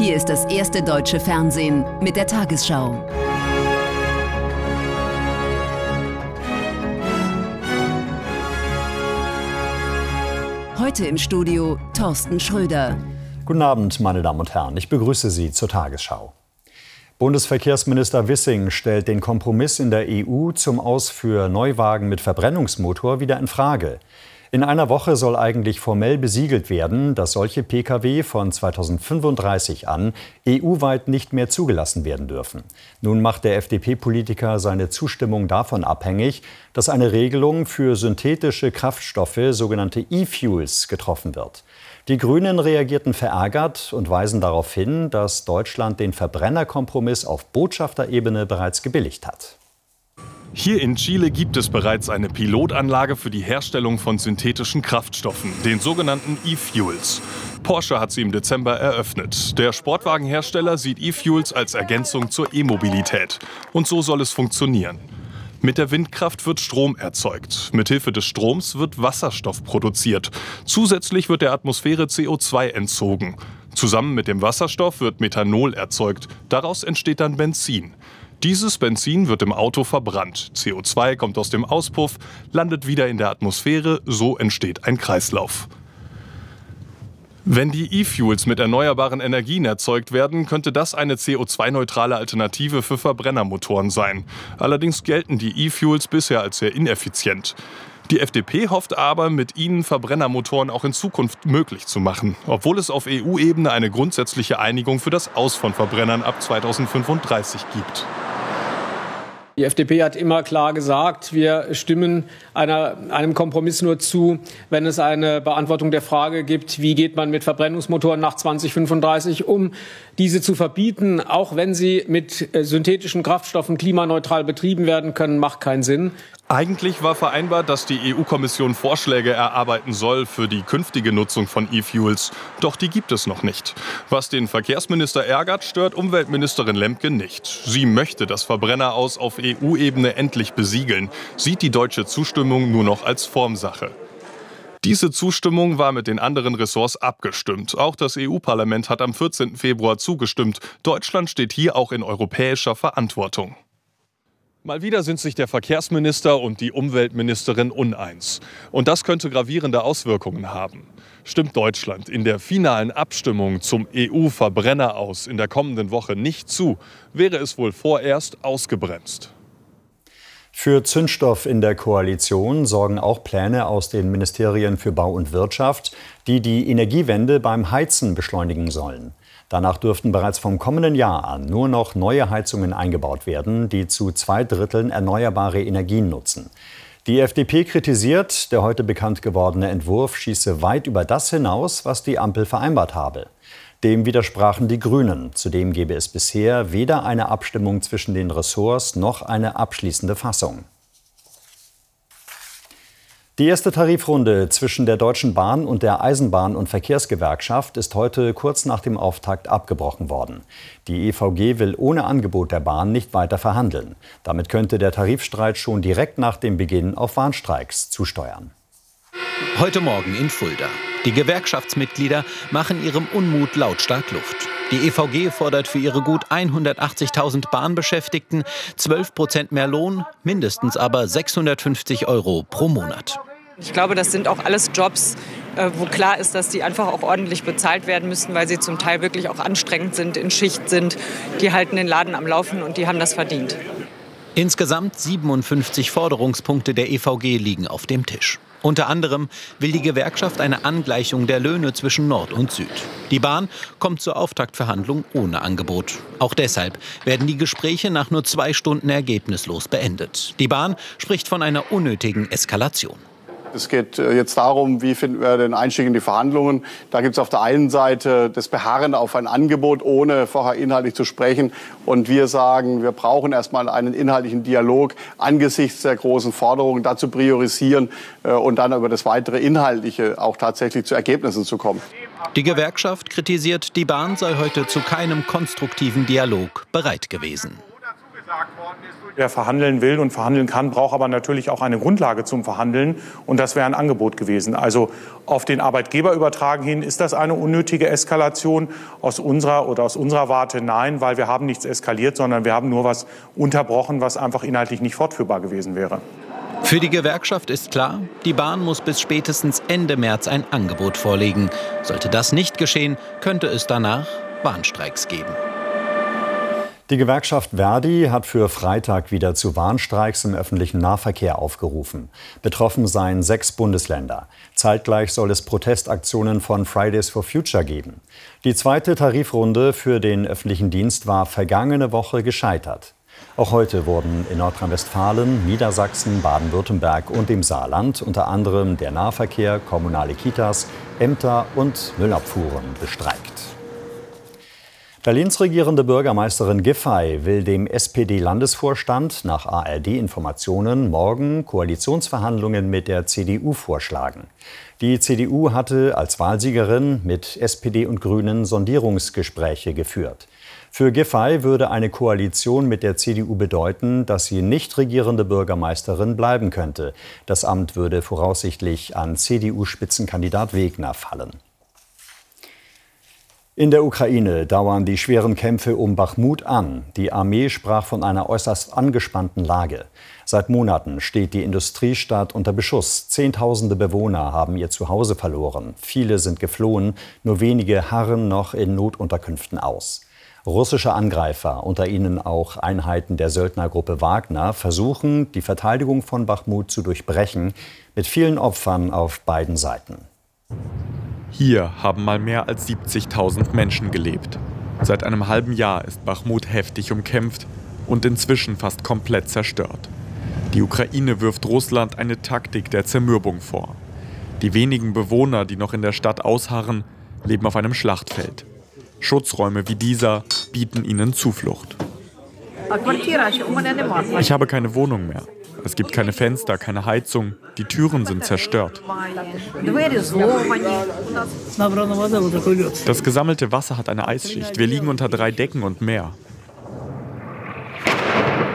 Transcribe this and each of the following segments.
Hier ist das erste deutsche Fernsehen mit der Tagesschau. Heute im Studio Thorsten Schröder. Guten Abend, meine Damen und Herren. Ich begrüße Sie zur Tagesschau. Bundesverkehrsminister Wissing stellt den Kompromiss in der EU zum Aus für Neuwagen mit Verbrennungsmotor wieder in Frage. In einer Woche soll eigentlich formell besiegelt werden, dass solche Pkw von 2035 an EU-weit nicht mehr zugelassen werden dürfen. Nun macht der FDP-Politiker seine Zustimmung davon abhängig, dass eine Regelung für synthetische Kraftstoffe, sogenannte E-Fuels, getroffen wird. Die Grünen reagierten verärgert und weisen darauf hin, dass Deutschland den Verbrennerkompromiss auf Botschafterebene bereits gebilligt hat. Hier in Chile gibt es bereits eine Pilotanlage für die Herstellung von synthetischen Kraftstoffen, den sogenannten E-Fuels. Porsche hat sie im Dezember eröffnet. Der Sportwagenhersteller sieht E-Fuels als Ergänzung zur E-Mobilität. Und so soll es funktionieren. Mit der Windkraft wird Strom erzeugt. Mithilfe des Stroms wird Wasserstoff produziert. Zusätzlich wird der Atmosphäre CO2 entzogen. Zusammen mit dem Wasserstoff wird Methanol erzeugt. Daraus entsteht dann Benzin. Dieses Benzin wird im Auto verbrannt. CO2 kommt aus dem Auspuff, landet wieder in der Atmosphäre, so entsteht ein Kreislauf. Wenn die E-Fuels mit erneuerbaren Energien erzeugt werden, könnte das eine CO2-neutrale Alternative für Verbrennermotoren sein. Allerdings gelten die E-Fuels bisher als sehr ineffizient. Die FDP hofft aber, mit ihnen Verbrennermotoren auch in Zukunft möglich zu machen, obwohl es auf EU-Ebene eine grundsätzliche Einigung für das Aus von Verbrennern ab 2035 gibt. Die FDP hat immer klar gesagt, wir stimmen einer, einem Kompromiss nur zu, wenn es eine Beantwortung der Frage gibt, wie geht man mit Verbrennungsmotoren nach 2035 um. Diese zu verbieten, auch wenn sie mit äh, synthetischen Kraftstoffen klimaneutral betrieben werden können, macht keinen Sinn. Eigentlich war vereinbart, dass die EU-Kommission Vorschläge erarbeiten soll für die künftige Nutzung von E-Fuels. Doch die gibt es noch nicht. Was den Verkehrsminister ärgert, stört Umweltministerin Lemke nicht. Sie möchte das Verbrenner aus auf EU-Ebene endlich besiegeln, sieht die deutsche Zustimmung nur noch als Formsache. Diese Zustimmung war mit den anderen Ressorts abgestimmt. Auch das EU-Parlament hat am 14. Februar zugestimmt. Deutschland steht hier auch in europäischer Verantwortung. Mal wieder sind sich der Verkehrsminister und die Umweltministerin uneins. Und das könnte gravierende Auswirkungen haben. Stimmt Deutschland in der finalen Abstimmung zum EU-Verbrenner aus in der kommenden Woche nicht zu, wäre es wohl vorerst ausgebremst. Für Zündstoff in der Koalition sorgen auch Pläne aus den Ministerien für Bau und Wirtschaft, die die Energiewende beim Heizen beschleunigen sollen. Danach dürften bereits vom kommenden Jahr an nur noch neue Heizungen eingebaut werden, die zu zwei Dritteln erneuerbare Energien nutzen. Die FDP kritisiert, der heute bekannt gewordene Entwurf schieße weit über das hinaus, was die Ampel vereinbart habe. Dem widersprachen die Grünen. Zudem gebe es bisher weder eine Abstimmung zwischen den Ressorts noch eine abschließende Fassung. Die erste Tarifrunde zwischen der Deutschen Bahn und der Eisenbahn- und Verkehrsgewerkschaft ist heute kurz nach dem Auftakt abgebrochen worden. Die EVG will ohne Angebot der Bahn nicht weiter verhandeln. Damit könnte der Tarifstreit schon direkt nach dem Beginn auf Warnstreiks zusteuern. Heute Morgen in Fulda. Die Gewerkschaftsmitglieder machen ihrem Unmut lautstark Luft. Die EVG fordert für ihre gut 180.000 Bahnbeschäftigten 12 Prozent mehr Lohn, mindestens aber 650 Euro pro Monat. Ich glaube, das sind auch alles Jobs, äh, wo klar ist, dass die einfach auch ordentlich bezahlt werden müssen, weil sie zum Teil wirklich auch anstrengend sind, in Schicht sind. Die halten den Laden am Laufen und die haben das verdient. Insgesamt 57 Forderungspunkte der EVG liegen auf dem Tisch. Unter anderem will die Gewerkschaft eine Angleichung der Löhne zwischen Nord und Süd. Die Bahn kommt zur Auftaktverhandlung ohne Angebot. Auch deshalb werden die Gespräche nach nur zwei Stunden ergebnislos beendet. Die Bahn spricht von einer unnötigen Eskalation. Es geht äh, jetzt darum, wie finden wir den Einstieg in die Verhandlungen. Da gibt es auf der einen Seite das Beharren auf ein Angebot, ohne vorher inhaltlich zu sprechen. Und wir sagen, wir brauchen erstmal einen inhaltlichen Dialog angesichts der großen Forderungen, dazu priorisieren äh, und dann über das weitere Inhaltliche auch tatsächlich zu Ergebnissen zu kommen. Die Gewerkschaft kritisiert, die Bahn sei heute zu keinem konstruktiven Dialog bereit gewesen. Wer verhandeln will und verhandeln kann, braucht aber natürlich auch eine Grundlage zum Verhandeln. Und das wäre ein Angebot gewesen. Also auf den Arbeitgeber übertragen hin, ist das eine unnötige Eskalation? Aus unserer oder aus unserer Warte nein, weil wir haben nichts eskaliert, sondern wir haben nur was unterbrochen, was einfach inhaltlich nicht fortführbar gewesen wäre. Für die Gewerkschaft ist klar, die Bahn muss bis spätestens Ende März ein Angebot vorlegen. Sollte das nicht geschehen, könnte es danach Warnstreiks geben. Die Gewerkschaft Verdi hat für Freitag wieder zu Warnstreiks im öffentlichen Nahverkehr aufgerufen. Betroffen seien sechs Bundesländer. Zeitgleich soll es Protestaktionen von Fridays for Future geben. Die zweite Tarifrunde für den öffentlichen Dienst war vergangene Woche gescheitert. Auch heute wurden in Nordrhein-Westfalen, Niedersachsen, Baden-Württemberg und dem Saarland unter anderem der Nahverkehr, kommunale Kitas, Ämter und Müllabfuhren bestreikt. Berlins regierende Bürgermeisterin Giffey will dem SPD-Landesvorstand nach ARD-Informationen morgen Koalitionsverhandlungen mit der CDU vorschlagen. Die CDU hatte als Wahlsiegerin mit SPD und Grünen Sondierungsgespräche geführt. Für Giffey würde eine Koalition mit der CDU bedeuten, dass sie nicht regierende Bürgermeisterin bleiben könnte. Das Amt würde voraussichtlich an CDU-Spitzenkandidat Wegner fallen. In der Ukraine dauern die schweren Kämpfe um Bachmut an. Die Armee sprach von einer äußerst angespannten Lage. Seit Monaten steht die Industriestadt unter Beschuss. Zehntausende Bewohner haben ihr Zuhause verloren. Viele sind geflohen, nur wenige harren noch in Notunterkünften aus. Russische Angreifer, unter ihnen auch Einheiten der Söldnergruppe Wagner, versuchen, die Verteidigung von Bachmut zu durchbrechen, mit vielen Opfern auf beiden Seiten. Hier haben mal mehr als 70.000 Menschen gelebt. Seit einem halben Jahr ist Bachmut heftig umkämpft und inzwischen fast komplett zerstört. Die Ukraine wirft Russland eine Taktik der Zermürbung vor. Die wenigen Bewohner, die noch in der Stadt ausharren, leben auf einem Schlachtfeld. Schutzräume wie dieser bieten ihnen Zuflucht. Ich habe keine Wohnung mehr. Es gibt keine Fenster, keine Heizung. Die Türen sind zerstört. Das gesammelte Wasser hat eine Eisschicht. Wir liegen unter drei Decken und mehr.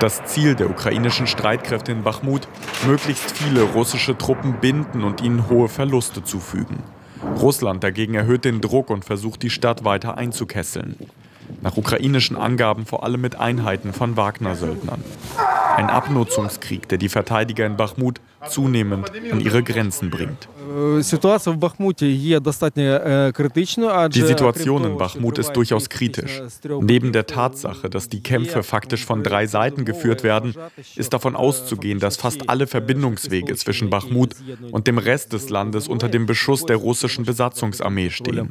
Das Ziel der ukrainischen Streitkräfte in Bachmut, möglichst viele russische Truppen binden und ihnen hohe Verluste zufügen. Russland dagegen erhöht den Druck und versucht die Stadt weiter einzukesseln. Nach ukrainischen Angaben vor allem mit Einheiten von Wagner-Söldnern. Ein Abnutzungskrieg, der die Verteidiger in Bachmut zunehmend an ihre Grenzen bringt. Die Situation in Bachmut ist durchaus kritisch. Neben der Tatsache, dass die Kämpfe faktisch von drei Seiten geführt werden, ist davon auszugehen, dass fast alle Verbindungswege zwischen Bachmut und dem Rest des Landes unter dem Beschuss der russischen Besatzungsarmee stehen.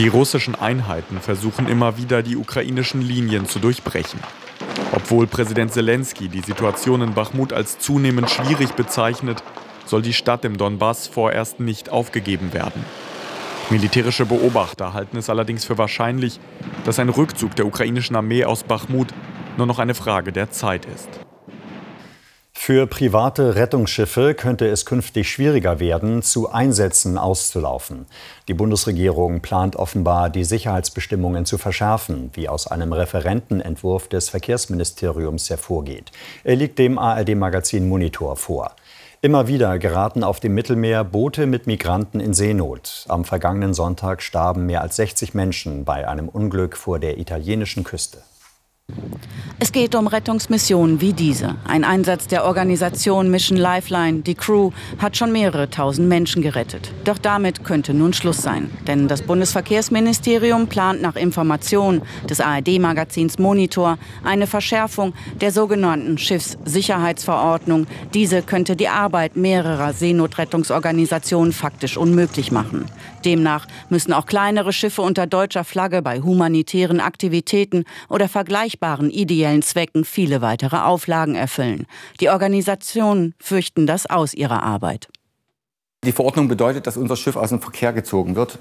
Die russischen Einheiten versuchen immer wieder, die ukrainischen Linien zu durchbrechen. Obwohl Präsident Zelensky die Situation in Bachmut als zunehmend schwierig bezeichnet, soll die Stadt im Donbass vorerst nicht aufgegeben werden. Militärische Beobachter halten es allerdings für wahrscheinlich, dass ein Rückzug der ukrainischen Armee aus Bachmut nur noch eine Frage der Zeit ist. Für private Rettungsschiffe könnte es künftig schwieriger werden, zu Einsätzen auszulaufen. Die Bundesregierung plant offenbar, die Sicherheitsbestimmungen zu verschärfen, wie aus einem Referentenentwurf des Verkehrsministeriums hervorgeht. Er liegt dem ARD-Magazin Monitor vor. Immer wieder geraten auf dem Mittelmeer Boote mit Migranten in Seenot. Am vergangenen Sonntag starben mehr als 60 Menschen bei einem Unglück vor der italienischen Küste. Es geht um Rettungsmissionen wie diese. Ein Einsatz der Organisation Mission Lifeline, die Crew, hat schon mehrere tausend Menschen gerettet. Doch damit könnte nun Schluss sein. Denn das Bundesverkehrsministerium plant nach Information des ARD-Magazins Monitor eine Verschärfung der sogenannten Schiffssicherheitsverordnung. Diese könnte die Arbeit mehrerer Seenotrettungsorganisationen faktisch unmöglich machen. Demnach müssen auch kleinere Schiffe unter deutscher Flagge bei humanitären Aktivitäten oder vergleichbaren ideellen Zwecken viele weitere Auflagen erfüllen. Die Organisationen fürchten das aus ihrer Arbeit. Die Verordnung bedeutet, dass unser Schiff aus dem Verkehr gezogen wird.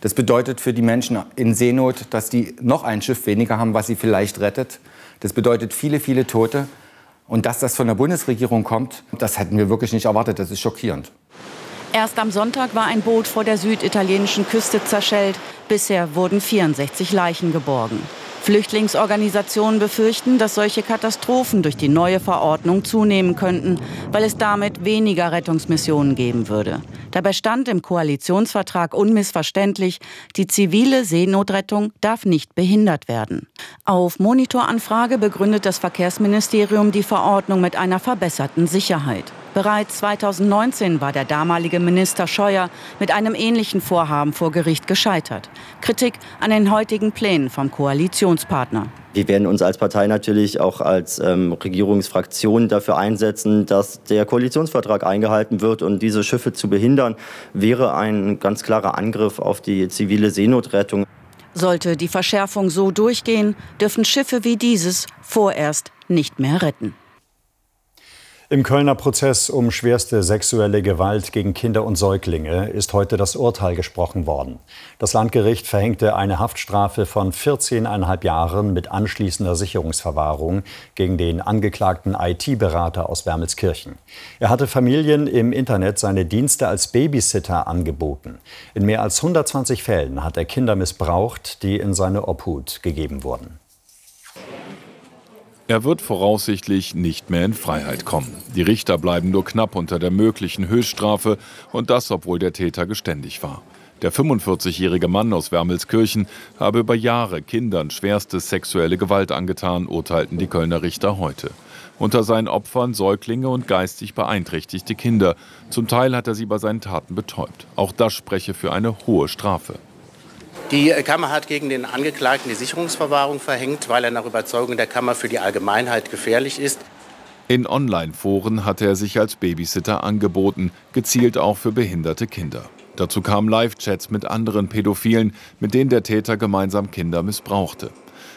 Das bedeutet für die Menschen in Seenot, dass die noch ein Schiff weniger haben, was sie vielleicht rettet. Das bedeutet viele, viele Tote. Und dass das von der Bundesregierung kommt, das hätten wir wirklich nicht erwartet. Das ist schockierend. Erst am Sonntag war ein Boot vor der süditalienischen Küste zerschellt. Bisher wurden 64 Leichen geborgen. Flüchtlingsorganisationen befürchten, dass solche Katastrophen durch die neue Verordnung zunehmen könnten, weil es damit weniger Rettungsmissionen geben würde. Dabei stand im Koalitionsvertrag unmissverständlich, die zivile Seenotrettung darf nicht behindert werden. Auf Monitoranfrage begründet das Verkehrsministerium die Verordnung mit einer verbesserten Sicherheit. Bereits 2019 war der damalige Minister Scheuer mit einem ähnlichen Vorhaben vor Gericht gescheitert. Kritik an den heutigen Plänen vom Koalitionspartner. Wir werden uns als Partei natürlich auch als ähm, Regierungsfraktion dafür einsetzen, dass der Koalitionsvertrag eingehalten wird. Und diese Schiffe zu behindern, wäre ein ganz klarer Angriff auf die zivile Seenotrettung. Sollte die Verschärfung so durchgehen, dürfen Schiffe wie dieses vorerst nicht mehr retten. Im Kölner Prozess um schwerste sexuelle Gewalt gegen Kinder und Säuglinge ist heute das Urteil gesprochen worden. Das Landgericht verhängte eine Haftstrafe von 14,5 Jahren mit anschließender Sicherungsverwahrung gegen den angeklagten IT-Berater aus Wermelskirchen. Er hatte Familien im Internet seine Dienste als Babysitter angeboten. In mehr als 120 Fällen hat er Kinder missbraucht, die in seine Obhut gegeben wurden. Er wird voraussichtlich nicht mehr in Freiheit kommen. Die Richter bleiben nur knapp unter der möglichen Höchststrafe und das, obwohl der Täter geständig war. Der 45-jährige Mann aus Wermelskirchen habe über Jahre Kindern schwerste sexuelle Gewalt angetan, urteilten die Kölner Richter heute. Unter seinen Opfern Säuglinge und geistig beeinträchtigte Kinder. Zum Teil hat er sie bei seinen Taten betäubt. Auch das spreche für eine hohe Strafe. Die Kammer hat gegen den Angeklagten die Sicherungsverwahrung verhängt, weil er nach Überzeugung der Kammer für die Allgemeinheit gefährlich ist. In Online-Foren hatte er sich als Babysitter angeboten, gezielt auch für behinderte Kinder. Dazu kamen Live-Chats mit anderen Pädophilen, mit denen der Täter gemeinsam Kinder missbrauchte.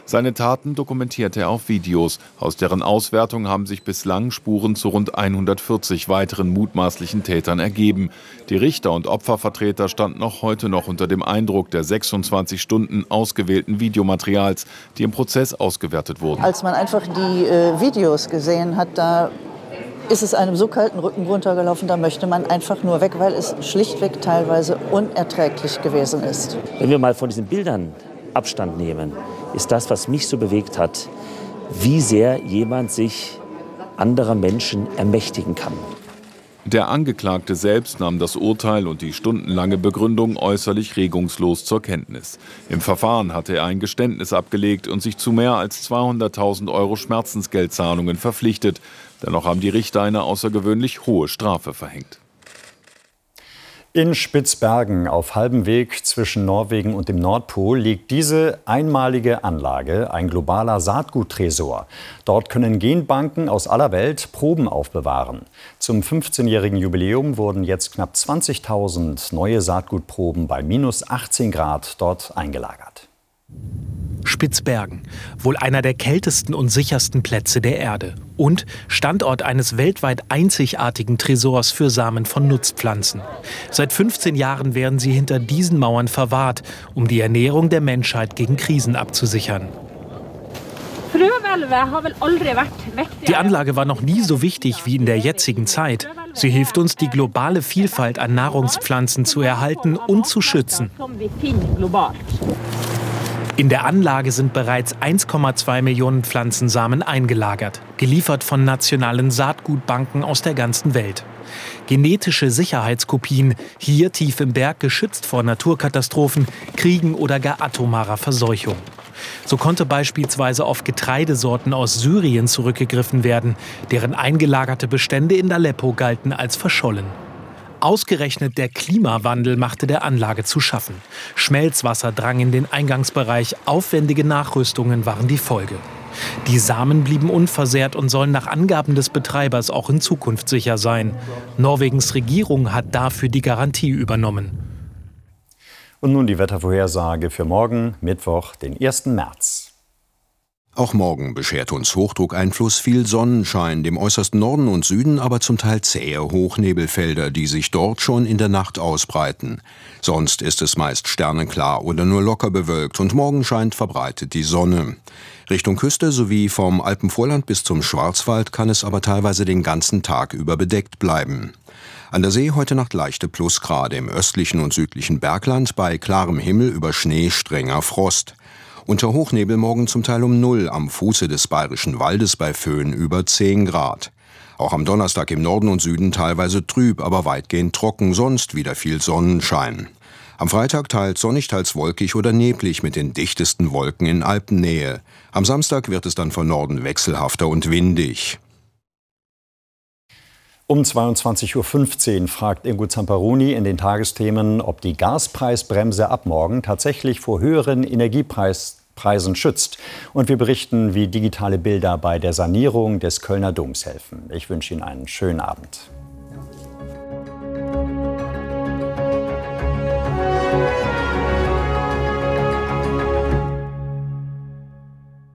Seine Taten dokumentierte er auf Videos. Aus deren Auswertung haben sich bislang Spuren zu rund 140 weiteren mutmaßlichen Tätern ergeben. Die Richter und Opfervertreter standen auch heute noch unter dem Eindruck der 26 Stunden ausgewählten Videomaterials, die im Prozess ausgewertet wurden. Als man einfach die äh, Videos gesehen hat, da ist es einem so kalten Rücken runtergelaufen, da möchte man einfach nur weg, weil es schlichtweg teilweise unerträglich gewesen ist. Wenn wir mal von diesen Bildern Abstand nehmen, ist das, was mich so bewegt hat, wie sehr jemand sich anderer Menschen ermächtigen kann. Der Angeklagte selbst nahm das Urteil und die stundenlange Begründung äußerlich regungslos zur Kenntnis. Im Verfahren hatte er ein Geständnis abgelegt und sich zu mehr als 200.000 Euro Schmerzensgeldzahlungen verpflichtet. Dennoch haben die Richter eine außergewöhnlich hohe Strafe verhängt. In Spitzbergen auf halbem Weg zwischen Norwegen und dem Nordpol liegt diese einmalige Anlage, ein globaler Saatguttresor. Dort können Genbanken aus aller Welt Proben aufbewahren. Zum 15-jährigen Jubiläum wurden jetzt knapp 20.000 neue Saatgutproben bei minus 18 Grad dort eingelagert. Spitzbergen, wohl einer der kältesten und sichersten Plätze der Erde und Standort eines weltweit einzigartigen Tresors für Samen von Nutzpflanzen. Seit 15 Jahren werden sie hinter diesen Mauern verwahrt, um die Ernährung der Menschheit gegen Krisen abzusichern. Die Anlage war noch nie so wichtig wie in der jetzigen Zeit. Sie hilft uns, die globale Vielfalt an Nahrungspflanzen zu erhalten und zu schützen. In der Anlage sind bereits 1,2 Millionen Pflanzensamen eingelagert, geliefert von nationalen Saatgutbanken aus der ganzen Welt. Genetische Sicherheitskopien, hier tief im Berg geschützt vor Naturkatastrophen, Kriegen oder gar atomarer Verseuchung. So konnte beispielsweise auf Getreidesorten aus Syrien zurückgegriffen werden, deren eingelagerte Bestände in Aleppo galten als verschollen. Ausgerechnet der Klimawandel machte der Anlage zu schaffen. Schmelzwasser drang in den Eingangsbereich, aufwendige Nachrüstungen waren die Folge. Die Samen blieben unversehrt und sollen nach Angaben des Betreibers auch in Zukunft sicher sein. Norwegens Regierung hat dafür die Garantie übernommen. Und nun die Wettervorhersage für morgen, Mittwoch, den 1. März. Auch morgen beschert uns Hochdruckeinfluss viel Sonnenschein, dem äußersten Norden und Süden aber zum Teil zähe Hochnebelfelder, die sich dort schon in der Nacht ausbreiten. Sonst ist es meist sternenklar oder nur locker bewölkt und morgen scheint verbreitet die Sonne. Richtung Küste sowie vom Alpenvorland bis zum Schwarzwald kann es aber teilweise den ganzen Tag über bedeckt bleiben. An der See heute Nacht leichte Plusgrade, im östlichen und südlichen Bergland bei klarem Himmel über Schnee strenger Frost. Unter Hochnebel morgen zum Teil um Null, am Fuße des Bayerischen Waldes bei Föhn über 10 Grad. Auch am Donnerstag im Norden und Süden teilweise trüb, aber weitgehend trocken, sonst wieder viel Sonnenschein. Am Freitag teils sonnig, teils wolkig oder neblig mit den dichtesten Wolken in Alpennähe. Am Samstag wird es dann von Norden wechselhafter und windig. Um 22.15 Uhr fragt Ingo Zamperoni in den Tagesthemen, ob die Gaspreisbremse ab morgen tatsächlich vor höheren Energiepreisen schützt. Und wir berichten, wie digitale Bilder bei der Sanierung des Kölner Doms helfen. Ich wünsche Ihnen einen schönen Abend.